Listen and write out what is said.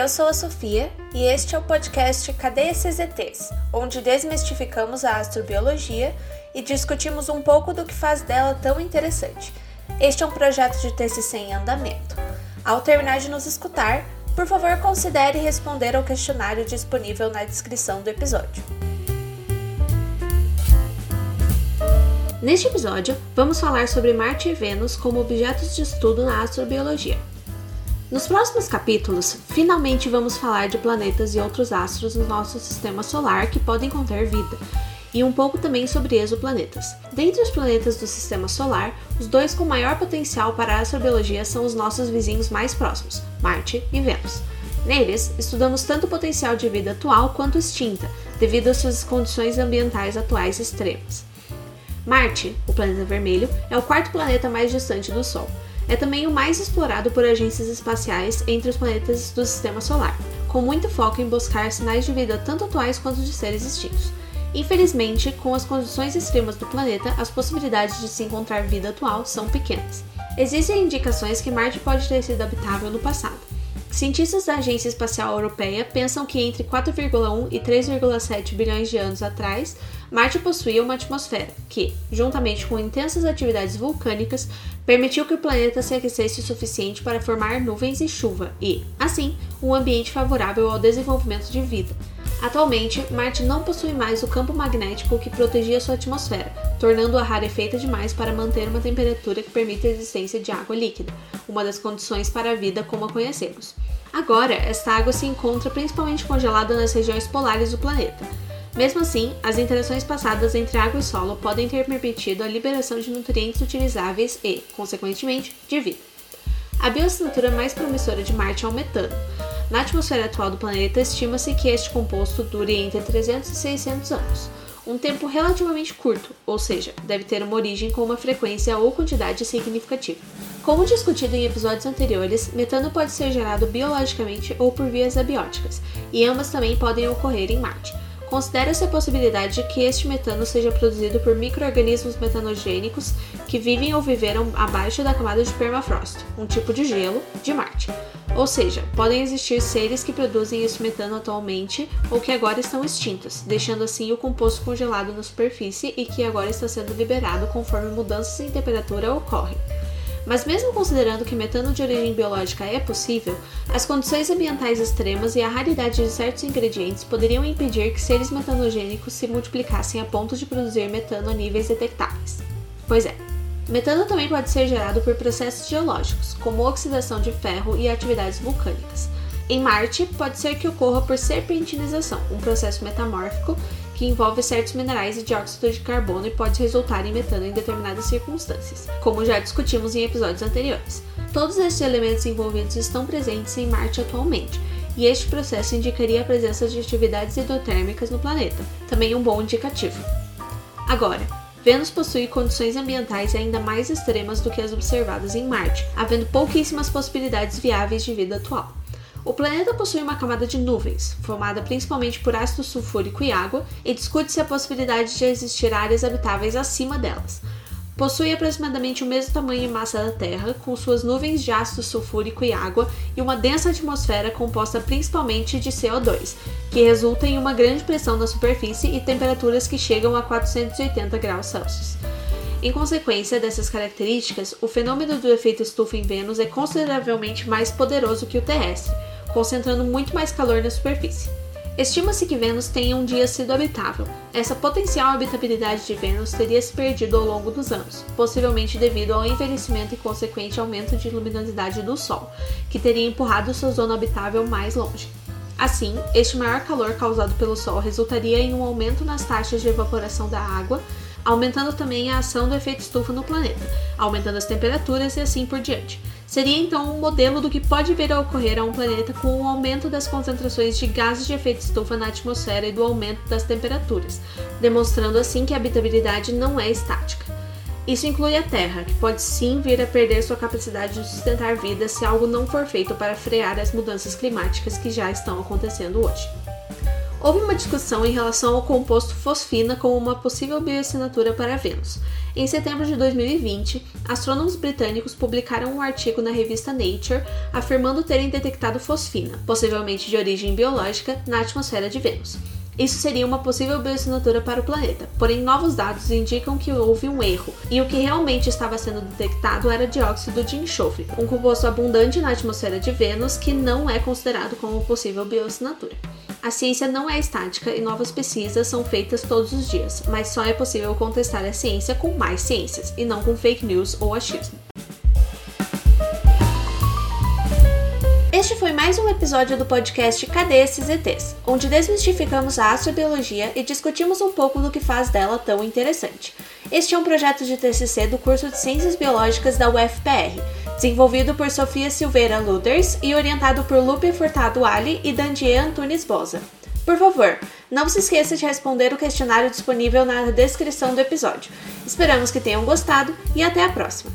Eu sou a Sofia e este é o podcast Cadê esses? Onde desmistificamos a astrobiologia e discutimos um pouco do que faz dela tão interessante. Este é um projeto de TCC em andamento. Ao terminar de nos escutar, por favor considere responder ao questionário disponível na descrição do episódio. Neste episódio, vamos falar sobre Marte e Vênus como objetos de estudo na astrobiologia. Nos próximos capítulos, finalmente vamos falar de planetas e outros astros no nosso sistema solar que podem conter vida, e um pouco também sobre exoplanetas. Dentre os planetas do sistema solar, os dois com maior potencial para a astrobiologia são os nossos vizinhos mais próximos, Marte e Vênus. Neles, estudamos tanto o potencial de vida atual quanto extinta, devido às suas condições ambientais atuais extremas. Marte, o planeta vermelho, é o quarto planeta mais distante do Sol. É também o mais explorado por agências espaciais entre os planetas do sistema solar, com muito foco em buscar sinais de vida tanto atuais quanto de seres extintos. Infelizmente, com as condições extremas do planeta, as possibilidades de se encontrar vida atual são pequenas. Existem indicações que Marte pode ter sido habitável no passado. Cientistas da Agência Espacial Europeia pensam que entre 4,1 e 3,7 bilhões de anos atrás, Marte possuía uma atmosfera que, juntamente com intensas atividades vulcânicas, permitiu que o planeta se aquecesse o suficiente para formar nuvens e chuva e, assim, um ambiente favorável ao desenvolvimento de vida. Atualmente, Marte não possui mais o campo magnético que protegia sua atmosfera, tornando-a rarefeita demais para manter uma temperatura que permita a existência de água líquida, uma das condições para a vida como a conhecemos. Agora, esta água se encontra principalmente congelada nas regiões polares do planeta. Mesmo assim, as interações passadas entre água e solo podem ter permitido a liberação de nutrientes utilizáveis e, consequentemente, de vida. A bioassinatura mais promissora de Marte é o metano. Na atmosfera atual do planeta, estima-se que este composto dure entre 300 e 600 anos, um tempo relativamente curto, ou seja, deve ter uma origem com uma frequência ou quantidade significativa. Como discutido em episódios anteriores, metano pode ser gerado biologicamente ou por vias abióticas, e ambas também podem ocorrer em Marte. Considera-se a possibilidade de que este metano seja produzido por microorganismos metanogênicos que vivem ou viveram abaixo da camada de permafrost, um tipo de gelo, de Marte. Ou seja, podem existir seres que produzem este metano atualmente ou que agora estão extintos, deixando assim o composto congelado na superfície e que agora está sendo liberado conforme mudanças em temperatura ocorrem. Mas, mesmo considerando que metano de origem biológica é possível, as condições ambientais extremas e a raridade de certos ingredientes poderiam impedir que seres metanogênicos se multiplicassem a ponto de produzir metano a níveis detectáveis. Pois é, metano também pode ser gerado por processos geológicos, como oxidação de ferro e atividades vulcânicas. Em Marte, pode ser que ocorra por serpentinização, um processo metamórfico que envolve certos minerais e dióxido de carbono e pode resultar em metano em determinadas circunstâncias, como já discutimos em episódios anteriores. Todos estes elementos envolvidos estão presentes em Marte atualmente, e este processo indicaria a presença de atividades hidrotérmicas no planeta, também um bom indicativo. Agora, Vênus possui condições ambientais ainda mais extremas do que as observadas em Marte, havendo pouquíssimas possibilidades viáveis de vida atual. O planeta possui uma camada de nuvens, formada principalmente por ácido sulfúrico e água, e discute-se a possibilidade de existir áreas habitáveis acima delas. Possui aproximadamente o mesmo tamanho e massa da Terra, com suas nuvens de ácido sulfúrico e água e uma densa atmosfera composta principalmente de CO2, que resulta em uma grande pressão na superfície e temperaturas que chegam a 480 graus Celsius. Em consequência dessas características, o fenômeno do efeito estufa em Vênus é consideravelmente mais poderoso que o terrestre, concentrando muito mais calor na superfície. Estima-se que Vênus tenha um dia sido habitável. Essa potencial habitabilidade de Vênus teria se perdido ao longo dos anos, possivelmente devido ao envelhecimento e consequente aumento de luminosidade do Sol, que teria empurrado sua zona habitável mais longe. Assim, este maior calor causado pelo Sol resultaria em um aumento nas taxas de evaporação da água, aumentando também a ação do efeito estufa no planeta, aumentando as temperaturas e assim por diante. Seria então um modelo do que pode vir a ocorrer a um planeta com o um aumento das concentrações de gases de efeito estufa na atmosfera e do aumento das temperaturas, demonstrando assim que a habitabilidade não é estática. Isso inclui a Terra, que pode sim vir a perder sua capacidade de sustentar vida se algo não for feito para frear as mudanças climáticas que já estão acontecendo hoje. Houve uma discussão em relação ao composto fosfina como uma possível bioassinatura para Vênus. Em setembro de 2020, astrônomos britânicos publicaram um artigo na revista Nature afirmando terem detectado fosfina, possivelmente de origem biológica, na atmosfera de Vênus. Isso seria uma possível bioassinatura para o planeta, porém novos dados indicam que houve um erro, e o que realmente estava sendo detectado era dióxido de enxofre, um composto abundante na atmosfera de Vênus que não é considerado como possível bioassinatura. A ciência não é estática e novas pesquisas são feitas todos os dias, mas só é possível contestar a ciência com mais ciências, e não com fake news ou achismo. Este foi mais um episódio do podcast Cadê esses ETs? Onde desmistificamos a astrobiologia e discutimos um pouco do que faz dela tão interessante. Este é um projeto de TCC do curso de Ciências Biológicas da UFPR, desenvolvido por Sofia Silveira Luders e orientado por Lupe Furtado Ali e Dandier Antunes Bosa. Por favor, não se esqueça de responder o questionário disponível na descrição do episódio. Esperamos que tenham gostado e até a próxima!